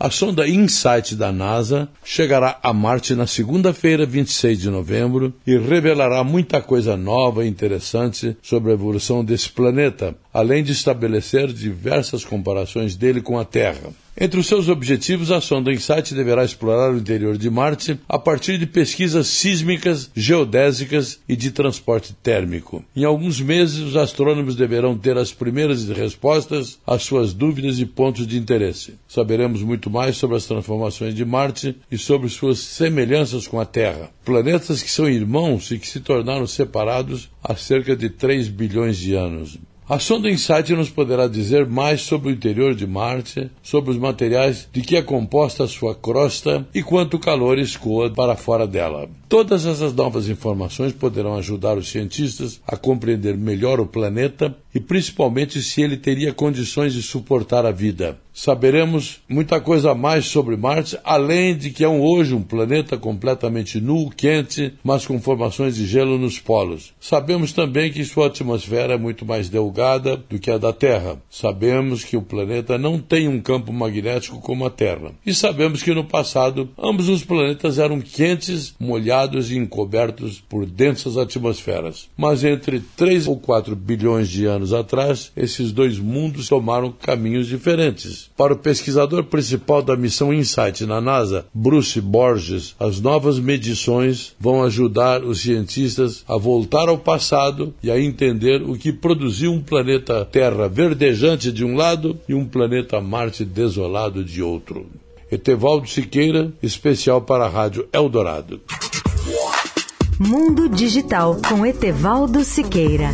A sonda InSight da NASA chegará a Marte na segunda-feira, 26 de novembro, e revelará muita coisa nova e interessante sobre a evolução desse planeta, além de estabelecer diversas comparações dele com a Terra. Entre os seus objetivos, a sonda InSight deverá explorar o interior de Marte a partir de pesquisas sísmicas, geodésicas e de transporte térmico. Em alguns meses, os astrônomos deverão ter as primeiras respostas às suas dúvidas e pontos de interesse. Saberemos muito mais sobre as transformações de Marte e sobre suas semelhanças com a Terra. Planetas que são irmãos e que se tornaram separados há cerca de 3 bilhões de anos. A sonda InSight nos poderá dizer mais sobre o interior de Marte, sobre os materiais de que é composta a sua crosta e quanto calor escoa para fora dela. Todas essas novas informações poderão ajudar os cientistas a compreender melhor o planeta e principalmente se ele teria condições de suportar a vida. Saberemos muita coisa a mais sobre Marte, além de que é um, hoje um planeta completamente nu, quente, mas com formações de gelo nos polos. Sabemos também que sua atmosfera é muito mais delgada do que a da Terra. Sabemos que o planeta não tem um campo magnético como a Terra. E sabemos que no passado ambos os planetas eram quentes, molhados e encobertos por densas atmosferas. Mas entre 3 ou 4 bilhões de anos atrás, esses dois mundos tomaram caminhos diferentes. Para o pesquisador principal da missão InSight na NASA, Bruce Borges, as novas medições vão ajudar os cientistas a voltar ao passado e a entender o que produziu um planeta Terra verdejante de um lado e um planeta Marte desolado de outro. Etevaldo Siqueira, especial para a Rádio Eldorado. Mundo Digital com Etevaldo Siqueira.